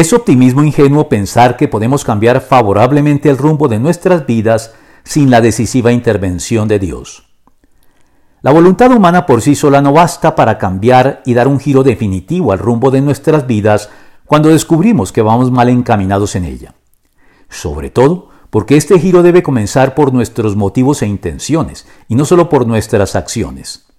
Es optimismo ingenuo pensar que podemos cambiar favorablemente el rumbo de nuestras vidas sin la decisiva intervención de Dios. La voluntad humana por sí sola no basta para cambiar y dar un giro definitivo al rumbo de nuestras vidas cuando descubrimos que vamos mal encaminados en ella. Sobre todo porque este giro debe comenzar por nuestros motivos e intenciones y no solo por nuestras acciones.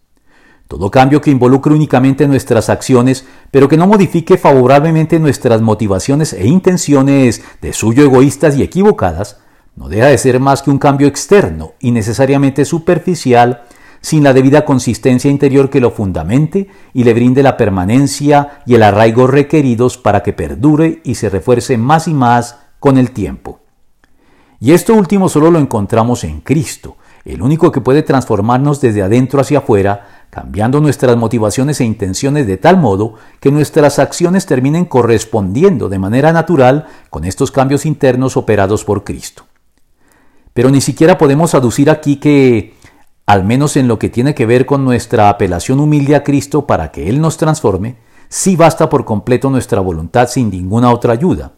Todo cambio que involucre únicamente nuestras acciones, pero que no modifique favorablemente nuestras motivaciones e intenciones de suyo egoístas y equivocadas, no deja de ser más que un cambio externo y necesariamente superficial sin la debida consistencia interior que lo fundamente y le brinde la permanencia y el arraigo requeridos para que perdure y se refuerce más y más con el tiempo. Y esto último solo lo encontramos en Cristo, el único que puede transformarnos desde adentro hacia afuera, cambiando nuestras motivaciones e intenciones de tal modo que nuestras acciones terminen correspondiendo de manera natural con estos cambios internos operados por Cristo. Pero ni siquiera podemos aducir aquí que al menos en lo que tiene que ver con nuestra apelación humilde a Cristo para que Él nos transforme, sí basta por completo nuestra voluntad sin ninguna otra ayuda.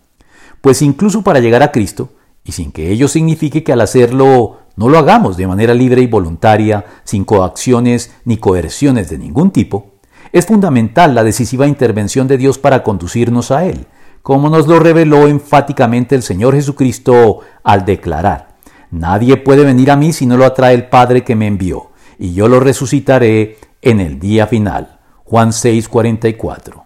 Pues incluso para llegar a Cristo, y sin que ello signifique que al hacerlo no lo hagamos de manera libre y voluntaria, sin coacciones ni coerciones de ningún tipo, es fundamental la decisiva intervención de Dios para conducirnos a Él, como nos lo reveló enfáticamente el Señor Jesucristo al declarar, Nadie puede venir a mí si no lo atrae el Padre que me envió, y yo lo resucitaré en el día final. Juan 6:44.